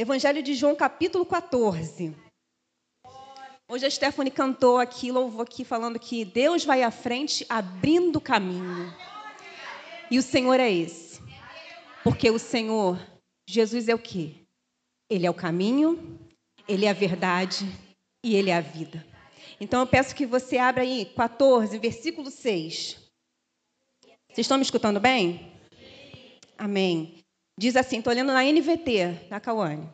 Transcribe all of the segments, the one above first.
Evangelho de João, capítulo 14. Hoje a Stephanie cantou aqui, louvou aqui, falando que Deus vai à frente abrindo o caminho. E o Senhor é esse. Porque o Senhor, Jesus é o quê? Ele é o caminho, Ele é a verdade e Ele é a vida. Então eu peço que você abra aí 14, versículo 6. Vocês estão me escutando bem? Amém. Diz assim, estou lendo na NVT, da Cauane.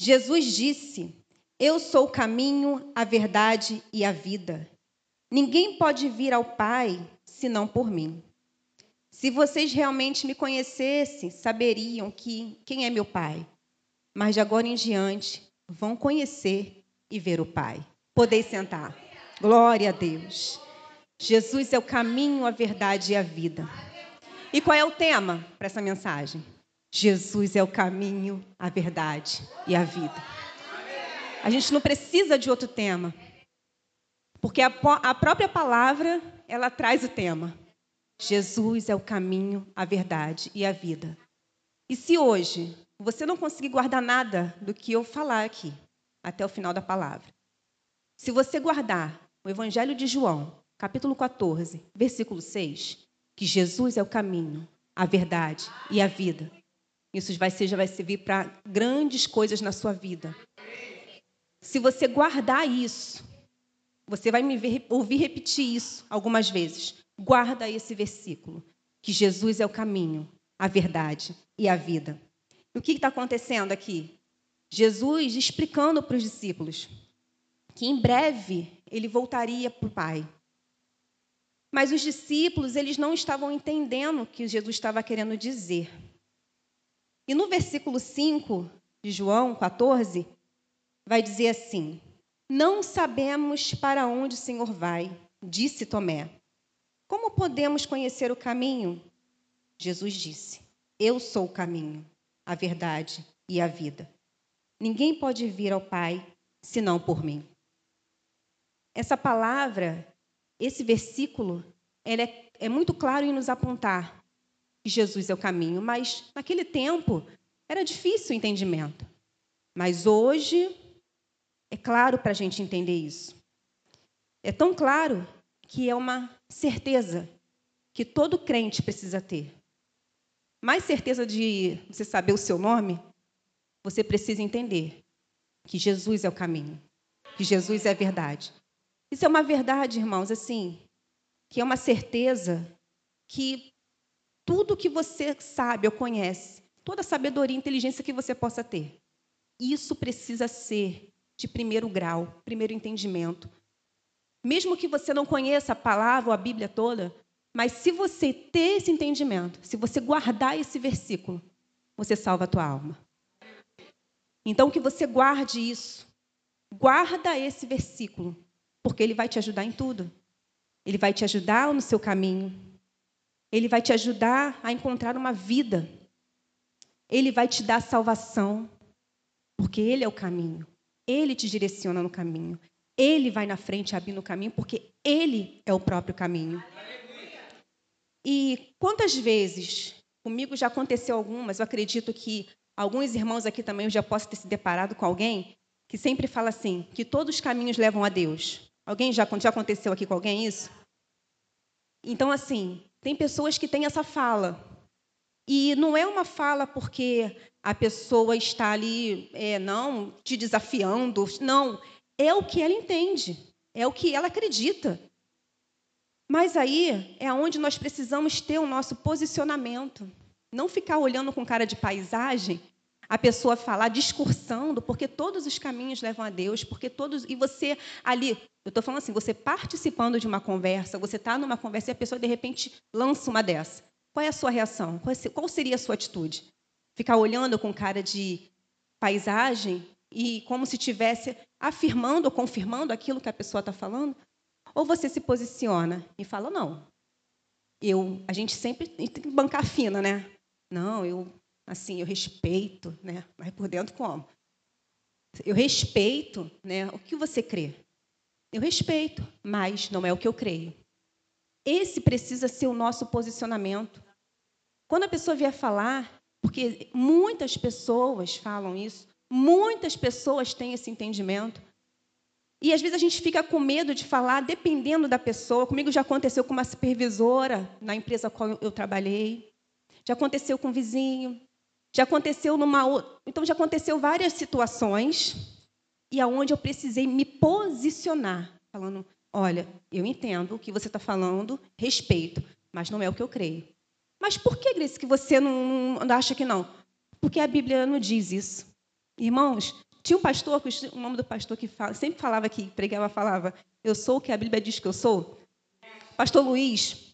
Jesus disse: Eu sou o caminho, a verdade e a vida. Ninguém pode vir ao Pai senão por mim. Se vocês realmente me conhecessem, saberiam que quem é meu Pai. Mas de agora em diante vão conhecer e ver o Pai. Podeis sentar. Glória a Deus. Jesus é o caminho, a verdade e a vida. E qual é o tema para essa mensagem? Jesus é o caminho, a verdade e a vida. A gente não precisa de outro tema, porque a, a própria palavra ela traz o tema. Jesus é o caminho, a verdade e a vida. E se hoje você não conseguir guardar nada do que eu falar aqui, até o final da palavra, se você guardar o Evangelho de João, capítulo 14, versículo 6, que Jesus é o caminho, a verdade e a vida, isso vai ser, já vai servir para grandes coisas na sua vida. Se você guardar isso, você vai me ver, ouvir repetir isso algumas vezes. Guarda esse versículo, que Jesus é o caminho, a verdade e a vida. E o que está acontecendo aqui? Jesus explicando para os discípulos que em breve ele voltaria para o Pai. Mas os discípulos, eles não estavam entendendo o que Jesus estava querendo dizer. E no versículo 5 de João 14, vai dizer assim: Não sabemos para onde o Senhor vai, disse Tomé. Como podemos conhecer o caminho? Jesus disse: Eu sou o caminho, a verdade e a vida. Ninguém pode vir ao Pai senão por mim. Essa palavra, esse versículo, ele é, é muito claro em nos apontar que Jesus é o caminho, mas naquele tempo era difícil o entendimento. Mas hoje é claro para a gente entender isso. É tão claro que é uma certeza que todo crente precisa ter. Mais certeza de você saber o seu nome, você precisa entender que Jesus é o caminho, que Jesus é a verdade. Isso é uma verdade, irmãos, assim, que é uma certeza que tudo que você sabe ou conhece, toda a sabedoria e inteligência que você possa ter. Isso precisa ser de primeiro grau, primeiro entendimento. Mesmo que você não conheça a palavra ou a Bíblia toda, mas se você ter esse entendimento, se você guardar esse versículo, você salva a tua alma. Então que você guarde isso. Guarda esse versículo, porque ele vai te ajudar em tudo. Ele vai te ajudar no seu caminho, ele vai te ajudar a encontrar uma vida. Ele vai te dar salvação, porque Ele é o caminho. Ele te direciona no caminho. Ele vai na frente abrindo o caminho, porque Ele é o próprio caminho. E quantas vezes, comigo já aconteceu algumas, eu acredito que alguns irmãos aqui também já possam ter se deparado com alguém que sempre fala assim, que todos os caminhos levam a Deus. Alguém já, já aconteceu aqui com alguém isso? Então, assim, tem pessoas que têm essa fala. E não é uma fala porque a pessoa está ali, é, não, te desafiando. Não, é o que ela entende, é o que ela acredita. Mas aí é onde nós precisamos ter o nosso posicionamento. Não ficar olhando com cara de paisagem, a pessoa falar, discursando, porque todos os caminhos levam a Deus, porque todos. E você ali, eu estou falando assim, você participando de uma conversa, você está numa conversa e a pessoa de repente lança uma dessa. Qual é a sua reação? Qual seria a sua atitude? Ficar olhando com cara de paisagem e como se estivesse afirmando ou confirmando aquilo que a pessoa está falando? Ou você se posiciona e fala, não, eu, a gente sempre tem que bancar fina, né? Não, eu, assim, eu respeito, né? Mas por dentro como? Eu respeito, né? O que você crê? Eu respeito, mas não é o que eu creio. Esse precisa ser o nosso posicionamento. Quando a pessoa vier falar, Porque muitas pessoas falam isso, muitas pessoas têm esse entendimento. E às vezes a gente fica com medo de falar, dependendo da pessoa. Comigo já aconteceu com uma supervisora na empresa qual eu trabalhei. Já aconteceu com um vizinho. Já aconteceu numa. Então já aconteceu várias situações e aonde eu precisei me posicionar, falando: olha, eu entendo o que você está falando, respeito, mas não é o que eu creio. Mas por que, Grace, que você não, não acha que não? Porque a Bíblia não diz isso. Irmãos, tinha um pastor, o nome do pastor que fala, sempre falava que pregava, falava, eu sou o que a Bíblia diz que eu sou. Pastor Luiz,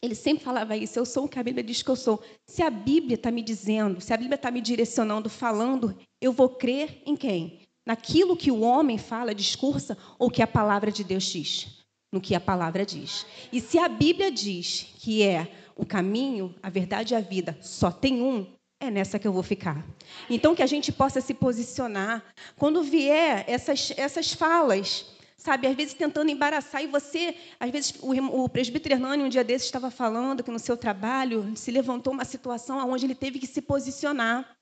ele sempre falava isso, eu sou o que a Bíblia diz que eu sou. Se a Bíblia está me dizendo, se a Bíblia está me direcionando, falando, eu vou crer em quem? Naquilo que o homem fala, discursa, ou que a palavra de Deus diz? No que a palavra diz. E se a Bíblia diz que é o caminho, a verdade e a vida só tem um, é nessa que eu vou ficar. Então, que a gente possa se posicionar. Quando vier essas, essas falas, sabe, às vezes tentando embaraçar, e você, às vezes, o, o presbítero Hernani, um dia desses, estava falando que no seu trabalho se levantou uma situação onde ele teve que se posicionar.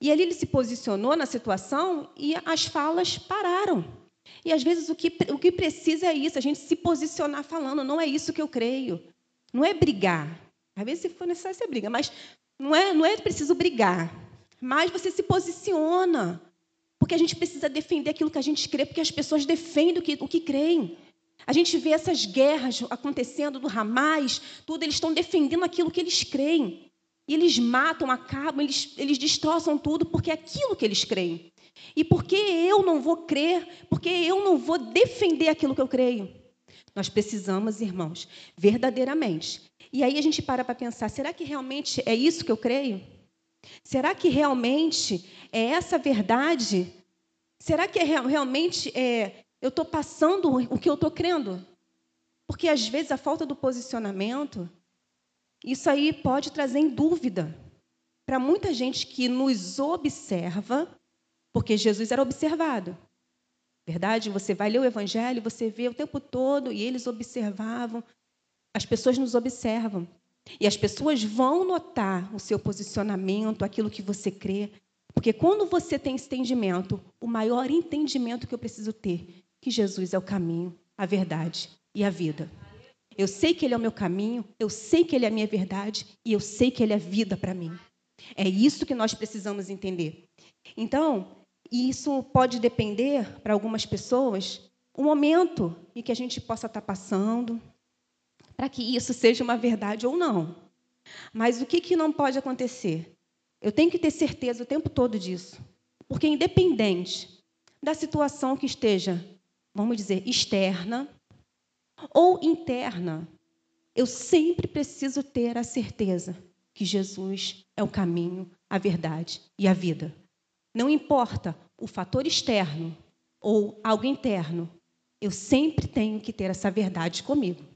E ali ele se posicionou na situação e as falas pararam. E às vezes o que, o que precisa é isso, a gente se posicionar falando, não é isso que eu creio. Não é brigar, às vezes, se for necessário, você briga, mas não é, não é preciso brigar. Mas você se posiciona. Porque a gente precisa defender aquilo que a gente crê, porque as pessoas defendem o que, o que creem. A gente vê essas guerras acontecendo do Hamas, tudo, eles estão defendendo aquilo que eles creem. E eles matam, acabam, eles, eles destroçam tudo porque é aquilo que eles creem. E por que eu não vou crer? Porque eu não vou defender aquilo que eu creio? Nós precisamos, irmãos, verdadeiramente e aí a gente para para pensar: será que realmente é isso que eu creio? Será que realmente é essa verdade? Será que é, realmente é, eu estou passando o que eu estou crendo? Porque às vezes a falta do posicionamento, isso aí pode trazer em dúvida para muita gente que nos observa, porque Jesus era observado. Verdade? Você vai ler o Evangelho, você vê o tempo todo e eles observavam as pessoas nos observam. E as pessoas vão notar o seu posicionamento, aquilo que você crê. Porque quando você tem esse entendimento, o maior entendimento que eu preciso ter, que Jesus é o caminho, a verdade e a vida. Eu sei que Ele é o meu caminho, eu sei que Ele é a minha verdade e eu sei que Ele é vida para mim. É isso que nós precisamos entender. Então, isso pode depender para algumas pessoas o momento em que a gente possa estar passando, para que isso seja uma verdade ou não. Mas o que, que não pode acontecer? Eu tenho que ter certeza o tempo todo disso. Porque, independente da situação que esteja, vamos dizer, externa ou interna, eu sempre preciso ter a certeza que Jesus é o caminho, a verdade e a vida. Não importa o fator externo ou algo interno, eu sempre tenho que ter essa verdade comigo.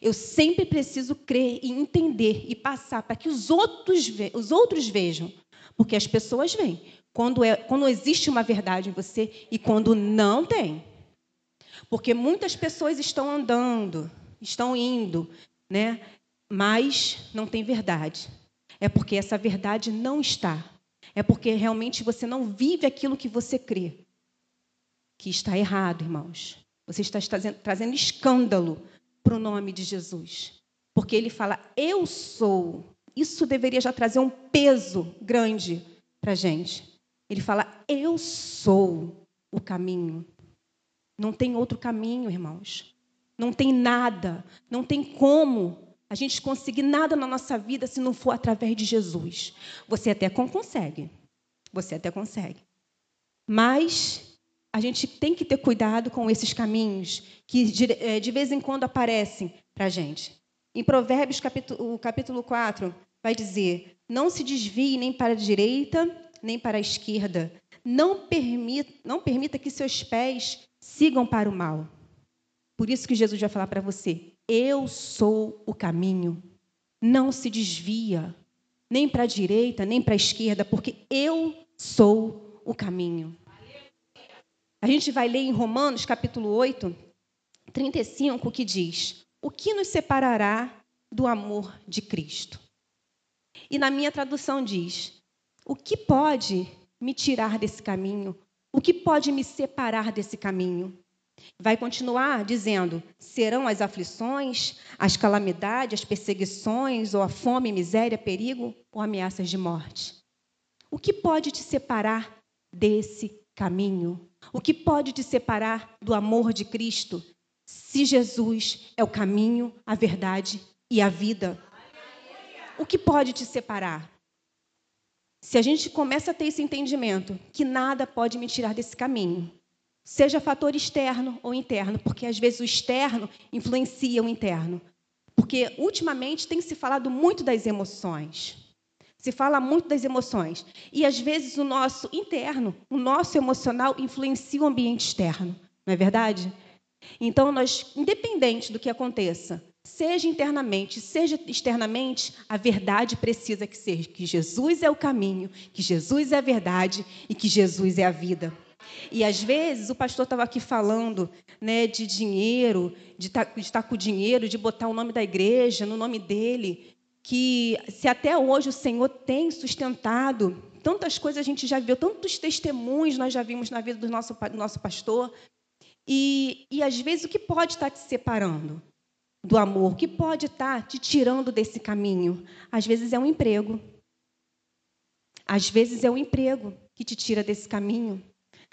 Eu sempre preciso crer e entender e passar para que os outros, os outros vejam. Porque as pessoas veem quando, é, quando existe uma verdade em você e quando não tem. Porque muitas pessoas estão andando, estão indo, né? mas não tem verdade. É porque essa verdade não está. É porque realmente você não vive aquilo que você crê. Que está errado, irmãos. Você está trazendo, trazendo escândalo para o nome de Jesus. Porque ele fala, eu sou. Isso deveria já trazer um peso grande para a gente. Ele fala, eu sou o caminho. Não tem outro caminho, irmãos. Não tem nada. Não tem como a gente conseguir nada na nossa vida se não for através de Jesus. Você até consegue. Você até consegue. Mas a gente tem que ter cuidado com esses caminhos que de, eh, vez em quando aparecem para a gente. Em Provérbios, capítulo, capítulo 4, vai dizer: Não se desvie nem para a direita, nem para a esquerda. Não permita, não permita que seus pés sigam para o mal. Por isso que Jesus vai falar para você: Eu sou o caminho. Não se desvia nem para a direita, nem para a esquerda, porque eu sou o caminho. A gente vai ler em Romanos, capítulo 8, 35, que diz: O que nos separará do amor de Cristo? E na minha tradução diz: O que pode me tirar desse caminho? O que pode me separar desse caminho? Vai continuar dizendo: serão as aflições, as calamidades, as perseguições, ou a fome, miséria, perigo ou ameaças de morte. O que pode te separar desse caminho? O que pode te separar do amor de Cristo? Se Jesus é o caminho, a verdade e a vida. O que pode te separar? Se a gente começa a ter esse entendimento que nada pode me tirar desse caminho, seja fator externo ou interno, porque às vezes o externo influencia o interno. Porque ultimamente tem se falado muito das emoções. Se fala muito das emoções. E às vezes o nosso interno, o nosso emocional, influencia o ambiente externo. Não é verdade? Então, nós, independente do que aconteça, seja internamente, seja externamente, a verdade precisa que seja que Jesus é o caminho, que Jesus é a verdade e que Jesus é a vida. E às vezes o pastor estava aqui falando né, de dinheiro, de estar tá, tá com dinheiro, de botar o nome da igreja no nome dele, que se até hoje o Senhor tem sustentado tantas coisas a gente já viu, tantos testemunhos nós já vimos na vida do nosso, do nosso pastor. E, e às vezes o que pode estar te separando do amor? O que pode estar te tirando desse caminho? Às vezes é um emprego. Às vezes é o um emprego que te tira desse caminho.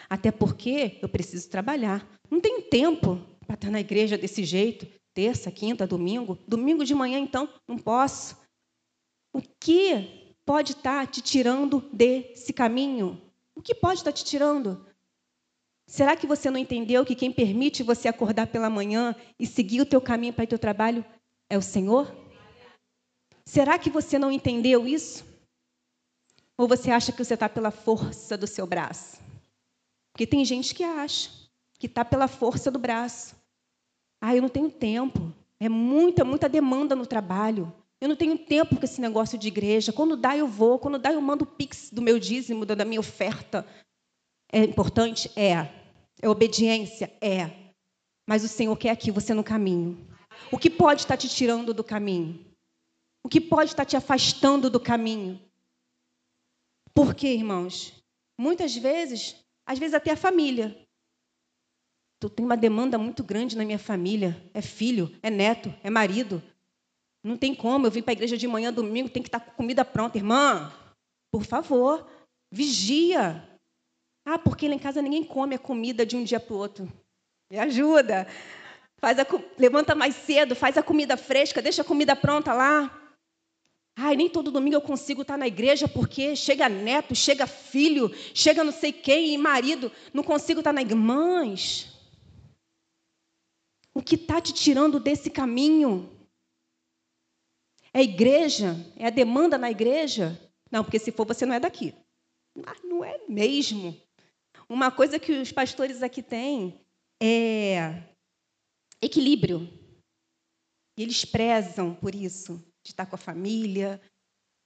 Até porque eu preciso trabalhar. Não tenho tempo para estar na igreja desse jeito, terça, quinta, domingo. Domingo de manhã, então, não posso. O que pode estar te tirando desse caminho? O que pode estar te tirando? Será que você não entendeu que quem permite você acordar pela manhã e seguir o teu caminho para o teu trabalho é o Senhor? Será que você não entendeu isso? Ou você acha que você está pela força do seu braço? Porque tem gente que acha que está pela força do braço. Ah, eu não tenho tempo. É muita, muita demanda no trabalho. Eu não tenho tempo com esse negócio de igreja. Quando dá, eu vou. Quando dá, eu mando o pix do meu dízimo, da minha oferta. É importante? É. É obediência? É. Mas o Senhor quer aqui você no caminho. O que pode estar te tirando do caminho? O que pode estar te afastando do caminho? Por quê, irmãos? Muitas vezes às vezes até a família. Tu tem uma demanda muito grande na minha família. É filho, é neto, é marido. Não tem como. Eu vim para a igreja de manhã, domingo, tem que estar com comida pronta. Irmã, por favor, vigia. Ah, porque lá em casa ninguém come a comida de um dia para o outro. Me ajuda. Faz a, levanta mais cedo, faz a comida fresca, deixa a comida pronta lá. Ai, nem todo domingo eu consigo estar na igreja porque chega neto, chega filho, chega não sei quem e marido, não consigo estar na igreja. Mães, o que está te tirando desse caminho? É a igreja? É a demanda na igreja? Não, porque se for você não é daqui. Mas ah, não é mesmo. Uma coisa que os pastores aqui têm é equilíbrio. E eles prezam por isso de estar com a família,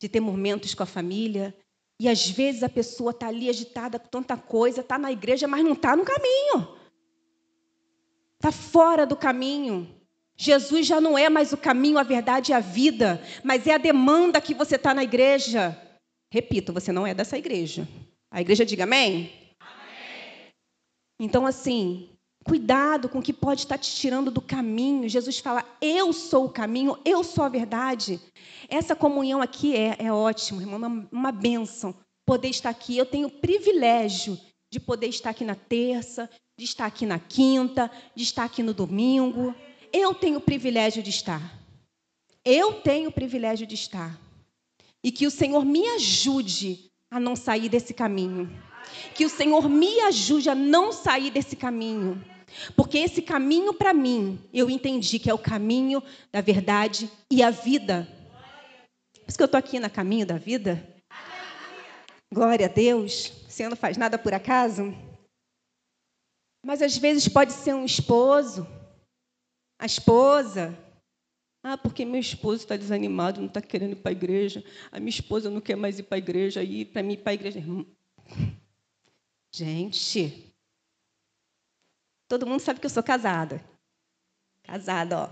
de ter momentos com a família. E às vezes a pessoa está ali agitada com tanta coisa, está na igreja, mas não está no caminho. Está fora do caminho. Jesus já não é mais o caminho, a verdade e a vida, mas é a demanda que você está na igreja. Repito, você não é dessa igreja. A igreja diga amém? amém. Então, assim, Cuidado com o que pode estar te tirando do caminho. Jesus fala: Eu sou o caminho, eu sou a verdade. Essa comunhão aqui é, é ótimo, irmão, uma, uma bênção poder estar aqui. Eu tenho o privilégio de poder estar aqui na terça, de estar aqui na quinta, de estar aqui no domingo. Eu tenho o privilégio de estar. Eu tenho o privilégio de estar. E que o Senhor me ajude a não sair desse caminho. Que o Senhor me ajude a não sair desse caminho. Porque esse caminho para mim, eu entendi que é o caminho da verdade e a vida. Por isso que eu estou aqui no caminho da vida. Glória a Deus. O Senhor não faz nada por acaso. Mas às vezes pode ser um esposo, a esposa. Ah, porque meu esposo está desanimado, não está querendo ir para a igreja. A minha esposa não quer mais ir para a igreja. E para mim ir para a igreja. Gente, Todo mundo sabe que eu sou casada. Casada, ó.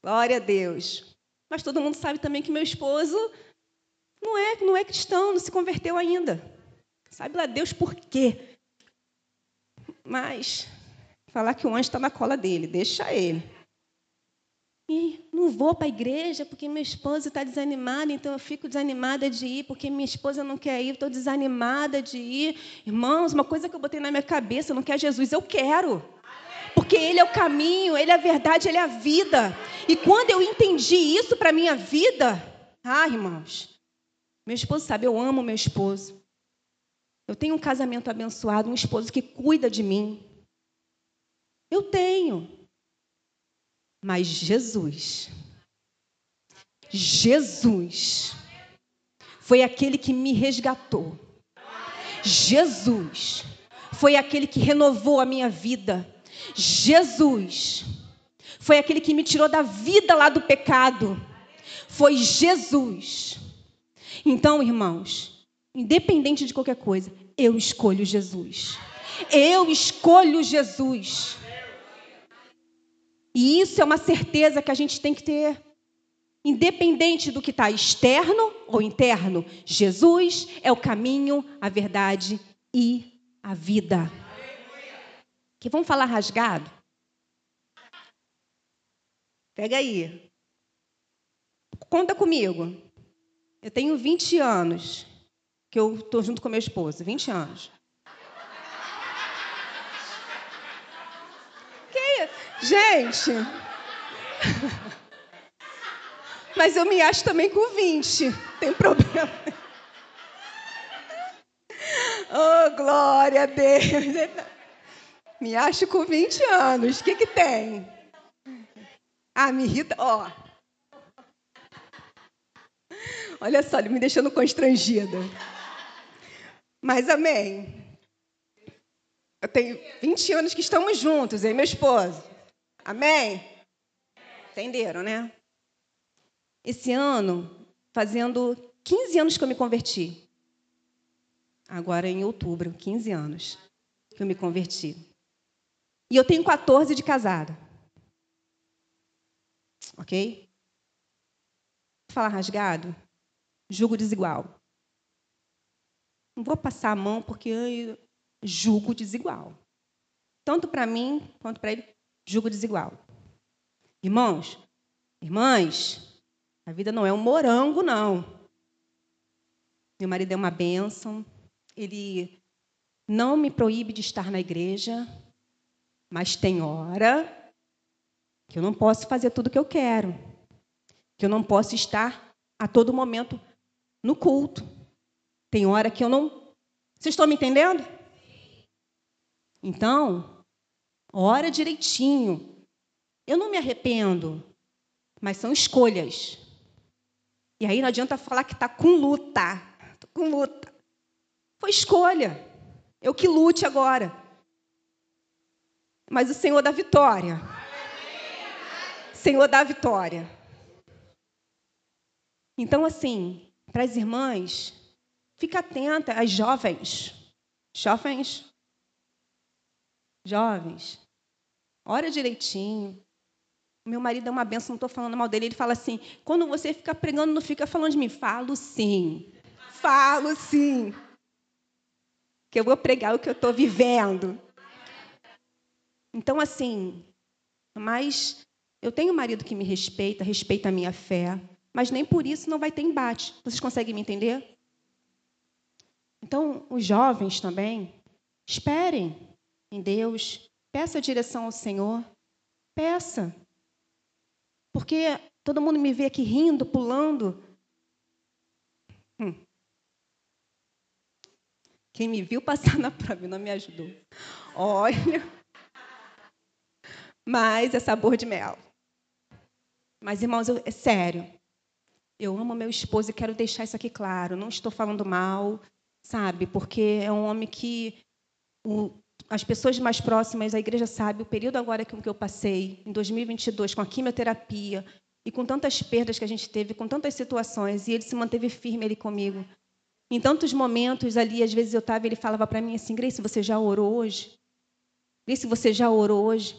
Glória a Deus. Mas todo mundo sabe também que meu esposo não é, não é cristão, não se converteu ainda. Sabe lá Deus por quê? Mas falar que o anjo está na cola dele, deixa ele. E não vou para a igreja porque meu esposo está desanimado, então eu fico desanimada de ir, porque minha esposa não quer ir, estou desanimada de ir. Irmãos, uma coisa que eu botei na minha cabeça, não quer Jesus, eu quero. Porque Ele é o caminho, Ele é a verdade, Ele é a vida. E quando eu entendi isso para a minha vida, ah, irmãos, meu esposo sabe, eu amo meu esposo. Eu tenho um casamento abençoado, um esposo que cuida de mim. Eu tenho. Mas Jesus, Jesus, foi aquele que me resgatou. Jesus foi aquele que renovou a minha vida. Jesus foi aquele que me tirou da vida lá do pecado. Foi Jesus. Então, irmãos, independente de qualquer coisa, eu escolho Jesus. Eu escolho Jesus. E isso é uma certeza que a gente tem que ter. Independente do que está externo ou interno, Jesus é o caminho, a verdade e a vida. Que vamos falar rasgado? Pega aí. Conta comigo. Eu tenho 20 anos que eu estou junto com meu esposo. 20 anos. Gente. Mas eu me acho também com 20. Tem problema. Oh, glória a Deus. Me acho com 20 anos. O que, que tem? Ah, me irrita. Ó. Olha só, ele me deixando constrangida. Mas amém. Eu tenho 20 anos que estamos juntos, hein, meu esposo? Amém? Entenderam, né? Esse ano, fazendo 15 anos que eu me converti. Agora em outubro, 15 anos que eu me converti. E eu tenho 14 de casada. Ok? Falar rasgado? Julgo desigual. Não vou passar a mão porque eu julgo desigual. Tanto para mim quanto para ele julgo desigual. Irmãos, irmãs, a vida não é um morango, não. Meu marido é uma bênção, ele não me proíbe de estar na igreja, mas tem hora que eu não posso fazer tudo o que eu quero, que eu não posso estar a todo momento no culto. Tem hora que eu não. Vocês estão me entendendo? Então, Ora direitinho. Eu não me arrependo, mas são escolhas. E aí não adianta falar que está com luta. Estou com luta. Foi escolha. Eu que lute agora. Mas o Senhor dá vitória. Senhor dá vitória. Então, assim, para as irmãs, fica atenta, as jovens. Jovens. Jovens. Ora direitinho. Meu marido é uma benção, não estou falando mal dele. Ele fala assim: quando você fica pregando, não fica falando de mim. Falo sim. Falo sim. Que eu vou pregar o que eu estou vivendo. Então, assim, mas eu tenho um marido que me respeita, respeita a minha fé, mas nem por isso não vai ter embate. Vocês conseguem me entender? Então, os jovens também, esperem em Deus, Peça direção ao Senhor. Peça. Porque todo mundo me vê aqui rindo, pulando. Hum. Quem me viu passar na prova não me ajudou. Olha. Mas é sabor de mel. Mas, irmãos, eu, é sério. Eu amo meu esposo e quero deixar isso aqui claro. Não estou falando mal, sabe? Porque é um homem que o, as pessoas mais próximas, a igreja sabe o período agora que eu passei, em 2022, com a quimioterapia, e com tantas perdas que a gente teve, com tantas situações, e ele se manteve firme ali comigo. Em tantos momentos ali, às vezes eu estava, ele falava para mim assim: Grace, você já orou hoje? Grace, você já orou hoje?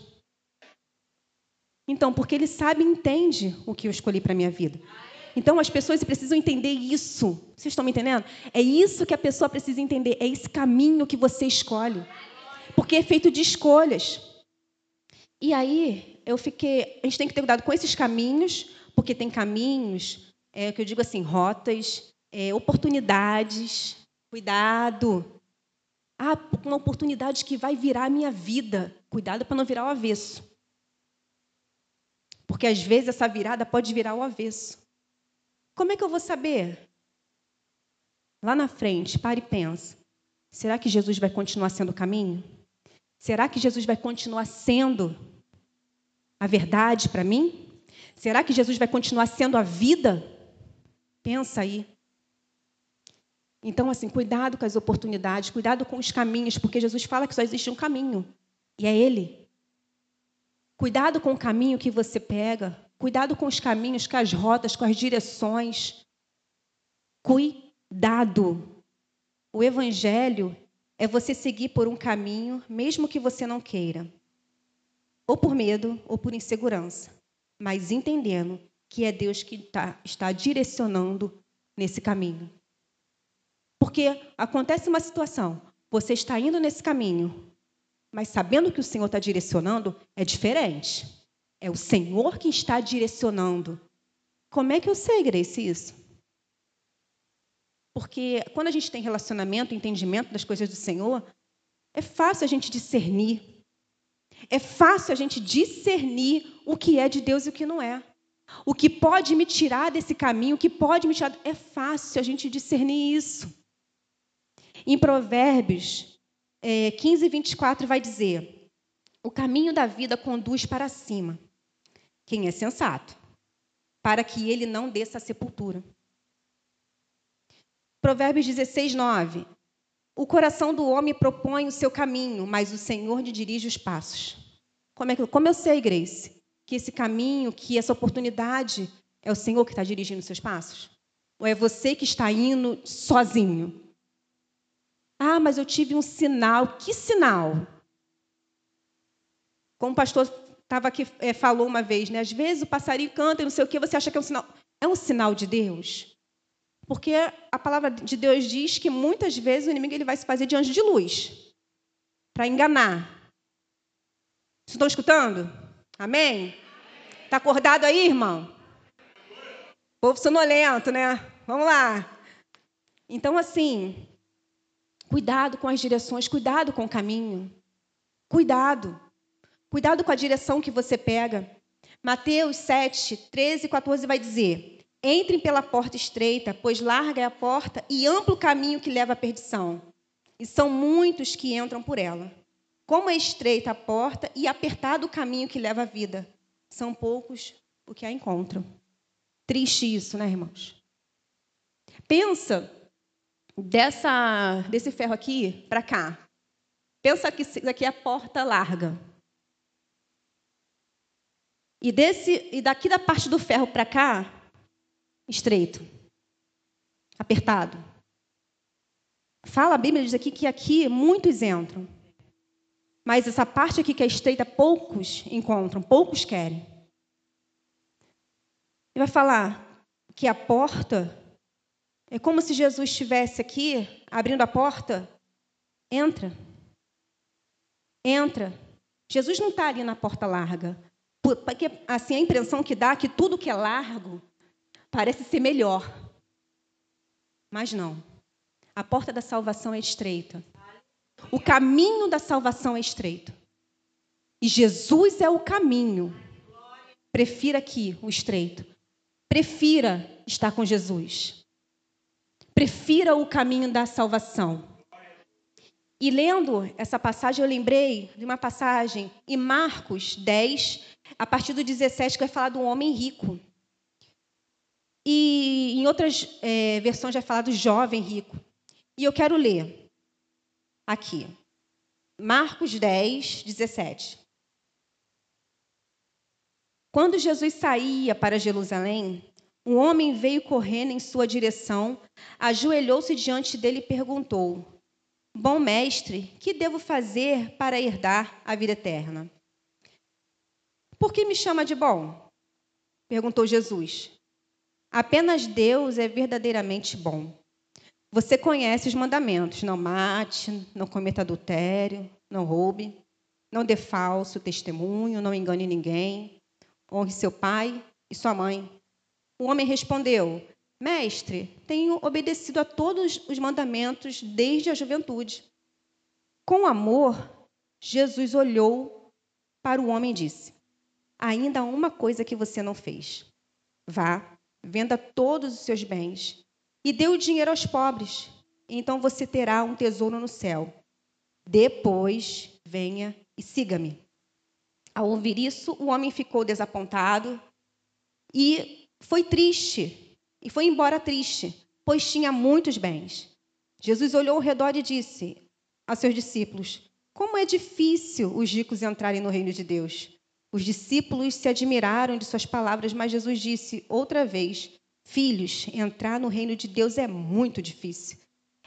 Então, porque ele sabe e entende o que eu escolhi para minha vida. Então, as pessoas precisam entender isso. Vocês estão me entendendo? É isso que a pessoa precisa entender. É esse caminho que você escolhe. Porque é feito de escolhas. E aí, eu fiquei. A gente tem que ter cuidado com esses caminhos, porque tem caminhos, é, que eu digo assim, rotas, é, oportunidades. Cuidado. Ah, uma oportunidade que vai virar a minha vida. Cuidado para não virar o avesso. Porque às vezes essa virada pode virar o avesso. Como é que eu vou saber? Lá na frente, pare e pensa. Será que Jesus vai continuar sendo o caminho? Será que Jesus vai continuar sendo a verdade para mim? Será que Jesus vai continuar sendo a vida? Pensa aí. Então, assim, cuidado com as oportunidades, cuidado com os caminhos, porque Jesus fala que só existe um caminho, e é Ele. Cuidado com o caminho que você pega, Cuidado com os caminhos, com as rotas, com as direções. Cuidado. O evangelho é você seguir por um caminho, mesmo que você não queira. Ou por medo, ou por insegurança. Mas entendendo que é Deus que tá, está direcionando nesse caminho. Porque acontece uma situação, você está indo nesse caminho, mas sabendo que o Senhor está direcionando, é diferente. É o Senhor que está direcionando. Como é que eu sei, Grace, isso? Porque quando a gente tem relacionamento, entendimento das coisas do Senhor, é fácil a gente discernir. É fácil a gente discernir o que é de Deus e o que não é. O que pode me tirar desse caminho, o que pode me tirar. É fácil a gente discernir isso. Em Provérbios é, 15, 24, vai dizer: O caminho da vida conduz para cima, quem é sensato, para que ele não desça à sepultura. Provérbios 16, 9. O coração do homem propõe o seu caminho, mas o Senhor lhe dirige os passos. Como, é que, como eu sei, Grace, que esse caminho, que essa oportunidade é o Senhor que está dirigindo os seus passos? Ou é você que está indo sozinho? Ah, mas eu tive um sinal. Que sinal? Como o pastor estava aqui, é, falou uma vez, né? Às vezes o passarinho canta e não sei o que, você acha que é um sinal. É um sinal de Deus? Porque a palavra de Deus diz que muitas vezes o inimigo ele vai se fazer de anjo de luz para enganar. Vocês estão escutando? Amém? Está acordado aí, irmão? Povo sonolento, né? Vamos lá. Então, assim, cuidado com as direções, cuidado com o caminho. Cuidado. Cuidado com a direção que você pega. Mateus 7, 13 e 14 vai dizer: Entrem pela porta estreita, pois larga é a porta e amplo o caminho que leva à perdição. E são muitos que entram por ela. Como é estreita a porta e apertado o caminho que leva à vida. São poucos o que a encontram. Triste isso, né, irmãos? Pensa dessa, desse ferro aqui para cá. Pensa que isso aqui é a porta larga. E, desse, e daqui da parte do ferro para cá, estreito, apertado. Fala a Bíblia diz aqui que aqui muitos entram. Mas essa parte aqui que é estreita, poucos encontram, poucos querem. Ele vai falar que a porta é como se Jesus estivesse aqui, abrindo a porta. Entra. Entra. Jesus não está ali na porta larga. Porque assim a impressão que dá é que tudo que é largo parece ser melhor. Mas não. A porta da salvação é estreita. O caminho da salvação é estreito. E Jesus é o caminho. Prefira aqui o estreito. Prefira estar com Jesus. Prefira o caminho da salvação. E lendo essa passagem, eu lembrei de uma passagem em Marcos 10, a partir do 17, que vai falar do homem rico. E em outras é, versões vai falar do jovem rico. E eu quero ler aqui. Marcos 10, 17. Quando Jesus saía para Jerusalém, um homem veio correndo em sua direção, ajoelhou-se diante dele e perguntou: Bom mestre, que devo fazer para herdar a vida eterna? Por que me chama de bom? Perguntou Jesus. Apenas Deus é verdadeiramente bom. Você conhece os mandamentos: não mate, não cometa adultério, não roube, não dê falso testemunho, não engane ninguém, honre seu pai e sua mãe. O homem respondeu: Mestre, tenho obedecido a todos os mandamentos desde a juventude. Com amor, Jesus olhou para o homem e disse: Ainda há uma coisa que você não fez. Vá, venda todos os seus bens e dê o dinheiro aos pobres. Então você terá um tesouro no céu. Depois, venha e siga-me. Ao ouvir isso, o homem ficou desapontado e foi triste. E foi embora triste, pois tinha muitos bens. Jesus olhou ao redor e disse a seus discípulos: Como é difícil os ricos entrarem no reino de Deus. Os discípulos se admiraram de suas palavras, mas Jesus disse outra vez: Filhos, entrar no reino de Deus é muito difícil.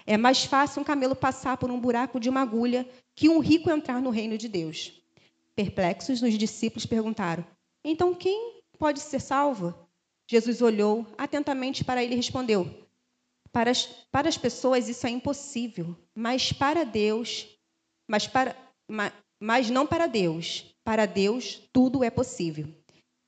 É mais fácil um camelo passar por um buraco de uma agulha que um rico entrar no reino de Deus. Perplexos, os discípulos perguntaram: Então quem pode ser salvo? Jesus olhou atentamente para ele e respondeu: para as, para as pessoas isso é impossível, mas para Deus, mas, para, mas, mas não para Deus. Para Deus, tudo é possível.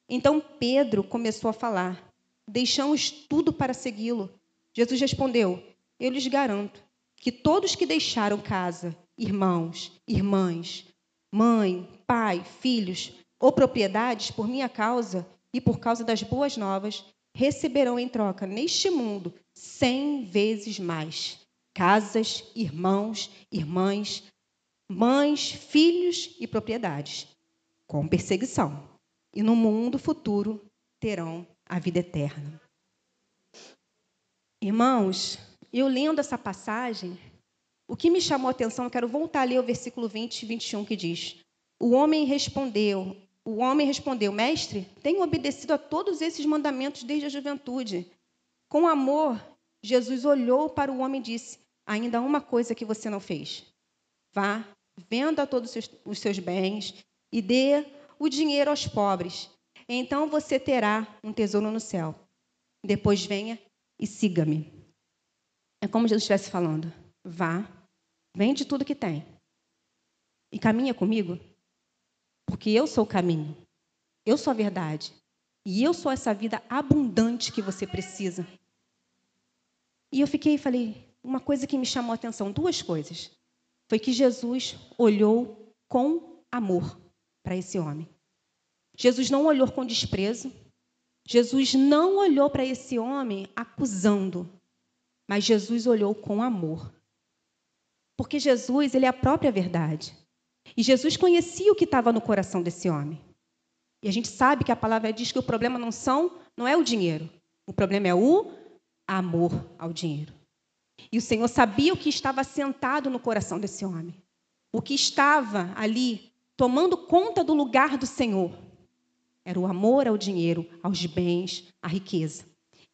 Então Pedro começou a falar: Deixamos tudo para segui-lo. Jesus respondeu: Eu lhes garanto que todos que deixaram casa, irmãos, irmãs, mãe, pai, filhos ou propriedades por minha causa e por causa das boas novas, receberão em troca neste mundo cem vezes mais casas, irmãos, irmãs, mães, filhos e propriedades com perseguição. E no mundo futuro terão a vida eterna. Irmãos, eu lendo essa passagem, o que me chamou a atenção, eu quero voltar a ler o versículo 20 e 21 que diz: O homem respondeu, o homem respondeu: Mestre, tenho obedecido a todos esses mandamentos desde a juventude. Com amor, Jesus olhou para o homem e disse: Ainda há uma coisa que você não fez. Vá, venda todos os seus bens e dê o dinheiro aos pobres. Então você terá um tesouro no céu. Depois venha e siga-me. É como Jesus estivesse falando: vá, vende tudo que tem e caminha comigo, porque eu sou o caminho, eu sou a verdade e eu sou essa vida abundante que você precisa. E eu fiquei e falei, uma coisa que me chamou a atenção, duas coisas. Foi que Jesus olhou com amor para esse homem. Jesus não olhou com desprezo. Jesus não olhou para esse homem acusando, mas Jesus olhou com amor. Porque Jesus, ele é a própria verdade. E Jesus conhecia o que estava no coração desse homem. E a gente sabe que a palavra diz que o problema não são, não é o dinheiro. O problema é o amor ao dinheiro. E o Senhor sabia o que estava sentado no coração desse homem. O que estava ali tomando conta do lugar do Senhor. Era o amor ao dinheiro, aos bens, à riqueza.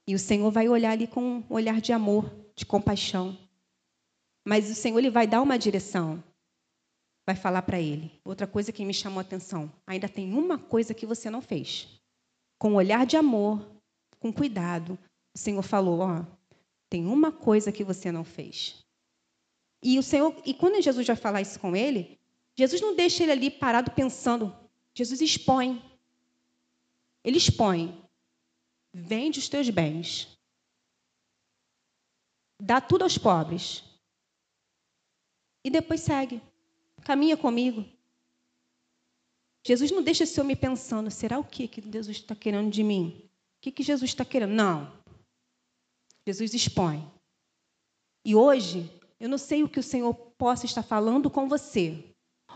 E o Senhor vai olhar ali com um olhar de amor, de compaixão. Mas o Senhor ele vai dar uma direção. Vai falar para ele. Outra coisa que me chamou a atenção: ainda tem uma coisa que você não fez. Com um olhar de amor, com cuidado, o Senhor falou: ó, tem uma coisa que você não fez. E o Senhor, e quando Jesus vai falar isso com ele, Jesus não deixa ele ali parado pensando. Jesus expõe. Ele expõe. Vende os teus bens. Dá tudo aos pobres. E depois segue. Caminha comigo. Jesus não deixa esse homem pensando: será o que que Jesus está querendo de mim? O que, que Jesus está querendo? Não. Jesus expõe. E hoje, eu não sei o que o Senhor possa estar falando com você,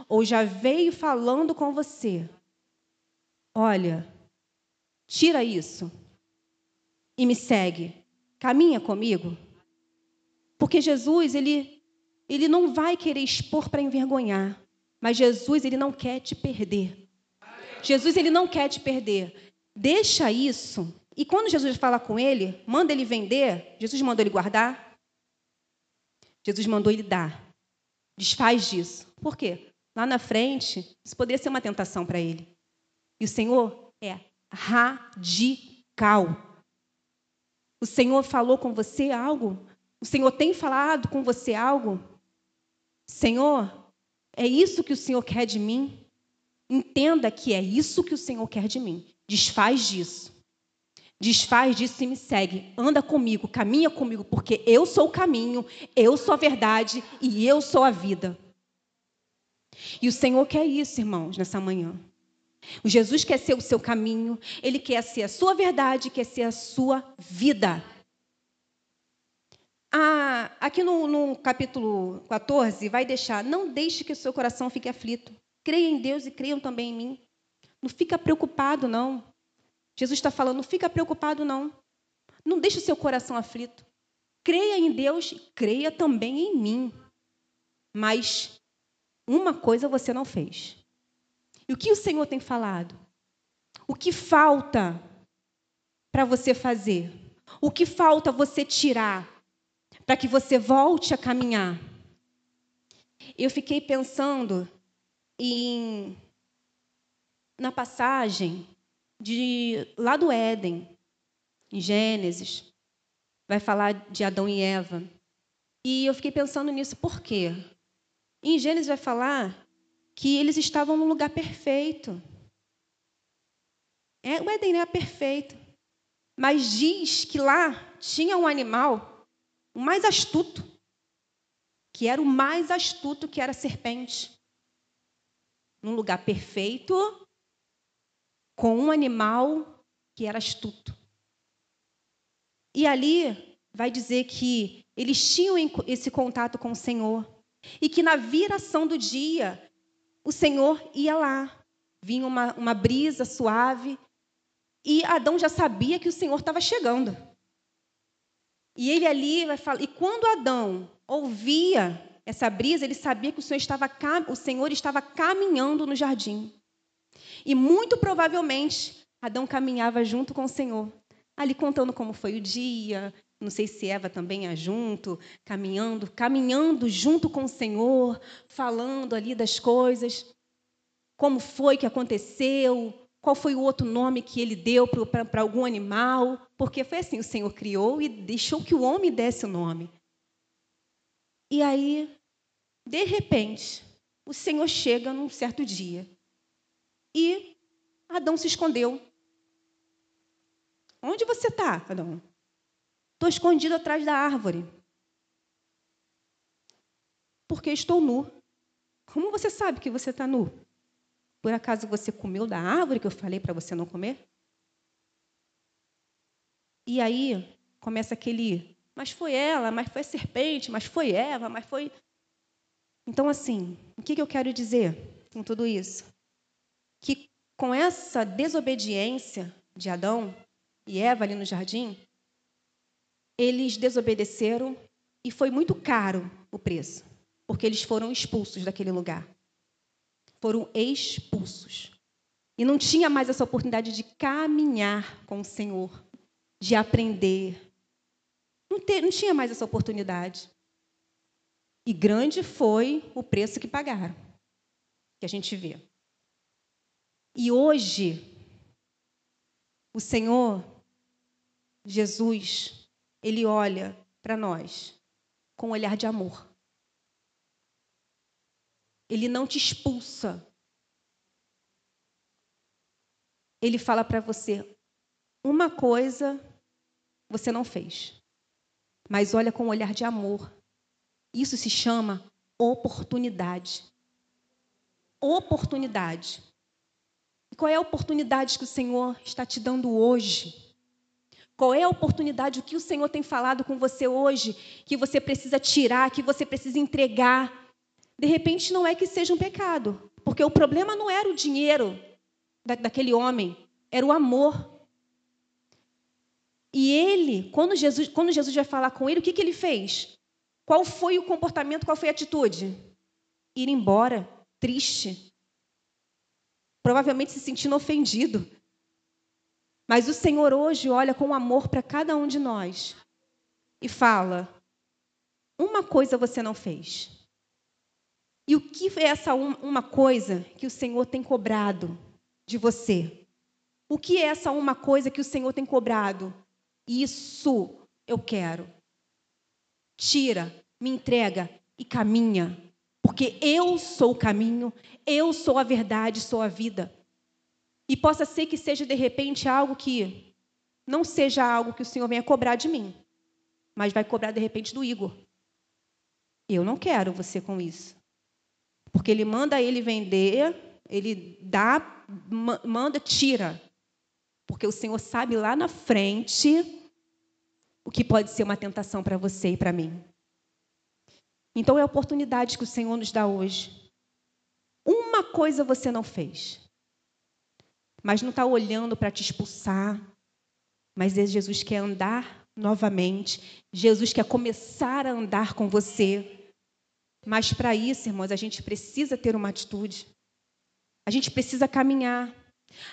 ou já veio falando com você, olha, tira isso e me segue, caminha comigo. Porque Jesus, ele, ele não vai querer expor para envergonhar, mas Jesus, ele não quer te perder. Jesus, ele não quer te perder. Deixa isso. E quando Jesus fala com ele, manda ele vender, Jesus mandou ele guardar? Jesus mandou ele dar. Desfaz disso. Por quê? Lá na frente, isso poderia ser uma tentação para ele. E o Senhor é radical. O Senhor falou com você algo? O Senhor tem falado com você algo? Senhor, é isso que o Senhor quer de mim? Entenda que é isso que o Senhor quer de mim. Desfaz disso. Desfaz disso e me segue. Anda comigo, caminha comigo, porque eu sou o caminho, eu sou a verdade e eu sou a vida. E o Senhor quer isso, irmãos, nessa manhã. O Jesus quer ser o seu caminho, ele quer ser a sua verdade, quer ser a sua vida. Ah, aqui no, no capítulo 14, vai deixar: não deixe que o seu coração fique aflito. Creia em Deus e creiam também em mim. Não fica preocupado, não. Jesus está falando: não fica preocupado, não. Não deixe o seu coração aflito. Creia em Deus, creia também em mim. Mas uma coisa você não fez. E o que o Senhor tem falado? O que falta para você fazer? O que falta você tirar para que você volte a caminhar? Eu fiquei pensando em na passagem de lá do Éden, em Gênesis, vai falar de Adão e Eva. E eu fiquei pensando nisso, por quê? Em Gênesis vai falar que eles estavam num lugar perfeito. É, o Éden era perfeito. Mas diz que lá tinha um animal, o mais astuto, que era o mais astuto, que era a serpente. Num lugar perfeito, com um animal que era astuto. E ali vai dizer que eles tinham esse contato com o Senhor e que na viração do dia o Senhor ia lá. Vinha uma, uma brisa suave e Adão já sabia que o Senhor estava chegando. E ele ali vai falar. E quando Adão ouvia essa brisa, ele sabia que o Senhor estava, o Senhor estava caminhando no jardim. E muito provavelmente Adão caminhava junto com o Senhor, ali contando como foi o dia, não sei se Eva também é junto, caminhando, caminhando junto com o Senhor, falando ali das coisas, como foi que aconteceu, qual foi o outro nome que ele deu para algum animal, porque foi assim: o Senhor criou e deixou que o homem desse o nome. E aí, de repente, o Senhor chega num certo dia e Adão se escondeu. Onde você está, Adão? Estou escondido atrás da árvore. Porque estou nu. Como você sabe que você está nu? Por acaso você comeu da árvore que eu falei para você não comer? E aí começa aquele, mas foi ela, mas foi a serpente, mas foi Eva, mas foi. Então, assim, o que eu quero dizer com tudo isso? Que com essa desobediência de Adão e Eva ali no jardim, eles desobedeceram e foi muito caro o preço, porque eles foram expulsos daquele lugar. Foram expulsos. E não tinha mais essa oportunidade de caminhar com o Senhor, de aprender. Não, ter, não tinha mais essa oportunidade. E grande foi o preço que pagaram, que a gente vê. E hoje, o Senhor Jesus ele olha para nós com um olhar de amor. Ele não te expulsa. Ele fala para você: uma coisa você não fez, mas olha com um olhar de amor. Isso se chama oportunidade. Oportunidade. E qual é a oportunidade que o Senhor está te dando hoje? Qual é a oportunidade, o que o Senhor tem falado com você hoje, que você precisa tirar, que você precisa entregar? De repente, não é que seja um pecado, porque o problema não era o dinheiro da, daquele homem, era o amor. E ele, quando Jesus, quando Jesus vai falar com ele, o que, que ele fez? Qual foi o comportamento, qual foi a atitude? Ir embora, triste. Provavelmente se sentindo ofendido. Mas o Senhor hoje olha com amor para cada um de nós e fala: uma coisa você não fez. E o que é essa uma coisa que o Senhor tem cobrado de você. O que é essa uma coisa que o Senhor tem cobrado? Isso eu quero. Tira, me entrega e caminha, porque eu sou o caminho, eu sou a verdade, sou a vida. E possa ser que seja de repente algo que não seja algo que o Senhor venha cobrar de mim, mas vai cobrar de repente do Igor. Eu não quero você com isso. Porque ele manda ele vender, ele dá, manda, tira. Porque o Senhor sabe lá na frente o que pode ser uma tentação para você e para mim. Então é a oportunidade que o Senhor nos dá hoje. Uma coisa você não fez, mas não está olhando para te expulsar, mas é Jesus quer andar novamente, Jesus quer começar a andar com você. Mas para isso, irmãos, a gente precisa ter uma atitude. A gente precisa caminhar.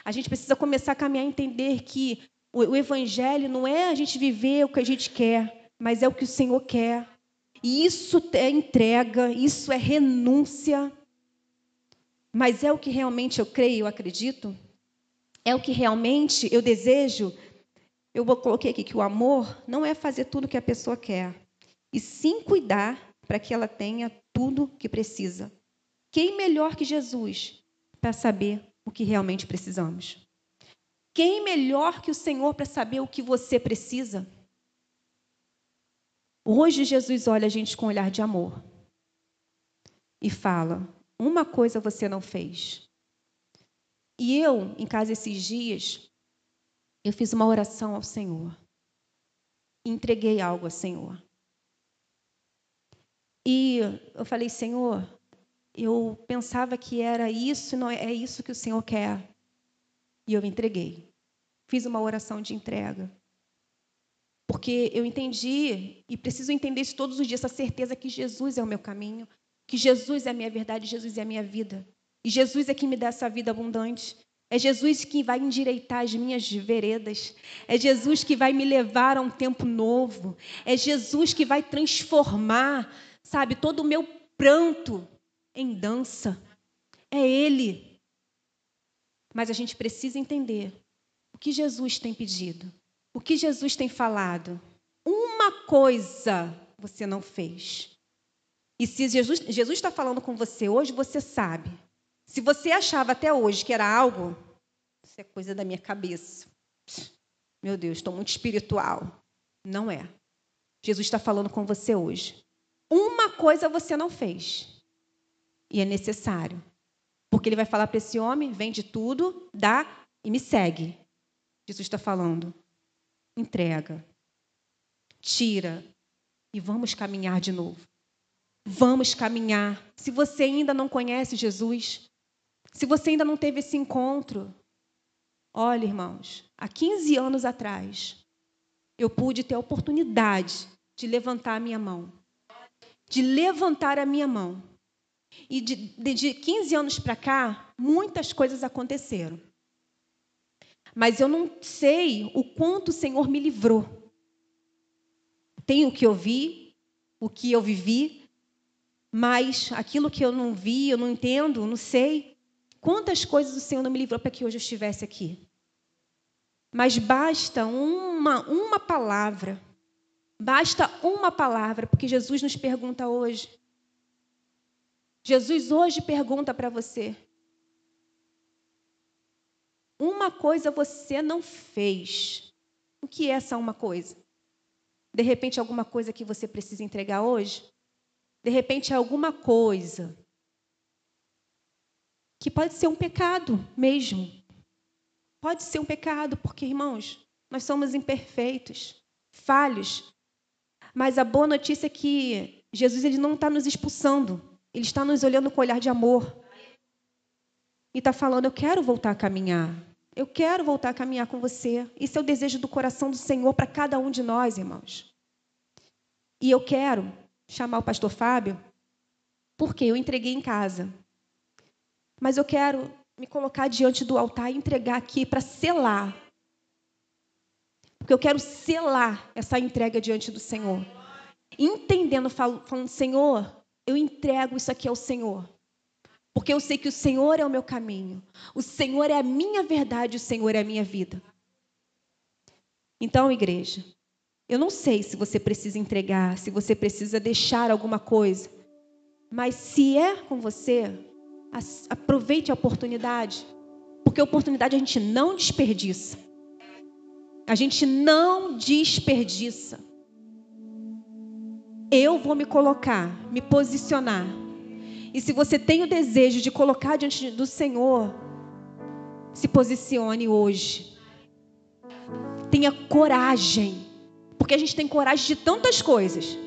A gente precisa começar a caminhar e entender que o, evangelho não é a gente viver o que a gente quer, mas é o que o Senhor quer. E isso é entrega, isso é renúncia. Mas é o que realmente eu creio, eu acredito? É o que realmente eu desejo? Eu coloquei aqui que o amor não é fazer tudo o que a pessoa quer, e sim cuidar para que ela tenha tudo que precisa. Quem melhor que Jesus para saber o que realmente precisamos? Quem melhor que o Senhor para saber o que você precisa? Hoje Jesus olha a gente com um olhar de amor e fala: Uma coisa você não fez. E eu, em casa esses dias, eu fiz uma oração ao Senhor. Entreguei algo ao Senhor. E eu falei, Senhor, eu pensava que era isso, não é, é isso que o Senhor quer. E eu entreguei. Fiz uma oração de entrega. Porque eu entendi, e preciso entender isso todos os dias, essa certeza que Jesus é o meu caminho, que Jesus é a minha verdade, Jesus é a minha vida. E Jesus é que me dá essa vida abundante. É Jesus que vai endireitar as minhas veredas. É Jesus que vai me levar a um tempo novo. É Jesus que vai transformar, sabe, todo o meu pranto em dança. É Ele. Mas a gente precisa entender o que Jesus tem pedido? O que Jesus tem falado? Uma coisa você não fez. E se Jesus, está falando com você hoje, você sabe. Se você achava até hoje que era algo, isso é coisa da minha cabeça. Meu Deus, estou muito espiritual. Não é. Jesus está falando com você hoje. Uma coisa você não fez. E é necessário. Porque ele vai falar para esse homem: vende tudo, dá e me segue. Jesus está falando. Entrega. Tira. E vamos caminhar de novo. Vamos caminhar. Se você ainda não conhece Jesus, se você ainda não teve esse encontro, olha, irmãos, há 15 anos atrás, eu pude ter a oportunidade de levantar a minha mão. De levantar a minha mão. E de, de, de 15 anos para cá, muitas coisas aconteceram mas eu não sei o quanto o Senhor me livrou. Tem o que eu vi, o que eu vivi, mas aquilo que eu não vi, eu não entendo, não sei. Quantas coisas o Senhor não me livrou para que hoje eu estivesse aqui? Mas basta uma, uma palavra. Basta uma palavra, porque Jesus nos pergunta hoje. Jesus hoje pergunta para você: uma coisa você não fez. O que é essa uma coisa? De repente, alguma coisa que você precisa entregar hoje? De repente, alguma coisa que pode ser um pecado mesmo. Pode ser um pecado, porque, irmãos, nós somos imperfeitos, falhos. Mas a boa notícia é que Jesus ele não está nos expulsando, ele está nos olhando com olhar de amor. E está falando: Eu quero voltar a caminhar. Eu quero voltar a caminhar com você. Isso é o desejo do coração do Senhor para cada um de nós, irmãos. E eu quero chamar o pastor Fábio, porque eu entreguei em casa. Mas eu quero me colocar diante do altar e entregar aqui para selar. Porque eu quero selar essa entrega diante do Senhor. Entendendo, falando, Senhor, eu entrego isso aqui ao Senhor. Porque eu sei que o Senhor é o meu caminho, o Senhor é a minha verdade, o Senhor é a minha vida. Então, igreja, eu não sei se você precisa entregar, se você precisa deixar alguma coisa, mas se é com você, aproveite a oportunidade, porque a oportunidade a gente não desperdiça. A gente não desperdiça. Eu vou me colocar, me posicionar. E se você tem o desejo de colocar diante do Senhor, se posicione hoje. Tenha coragem. Porque a gente tem coragem de tantas coisas.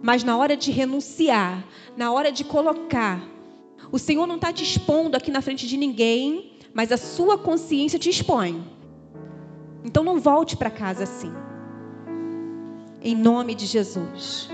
Mas na hora de renunciar, na hora de colocar, o Senhor não está te expondo aqui na frente de ninguém, mas a sua consciência te expõe. Então não volte para casa assim. Em nome de Jesus.